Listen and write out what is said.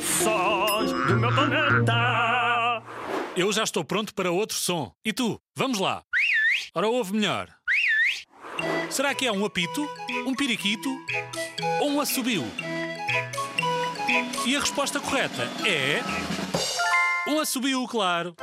Sons do meu planeta. Eu já estou pronto para outro som. E tu? Vamos lá. Ora, ouve melhor. Será que é um apito, um periquito ou um assobio? E a resposta correta é. Um assobio, claro.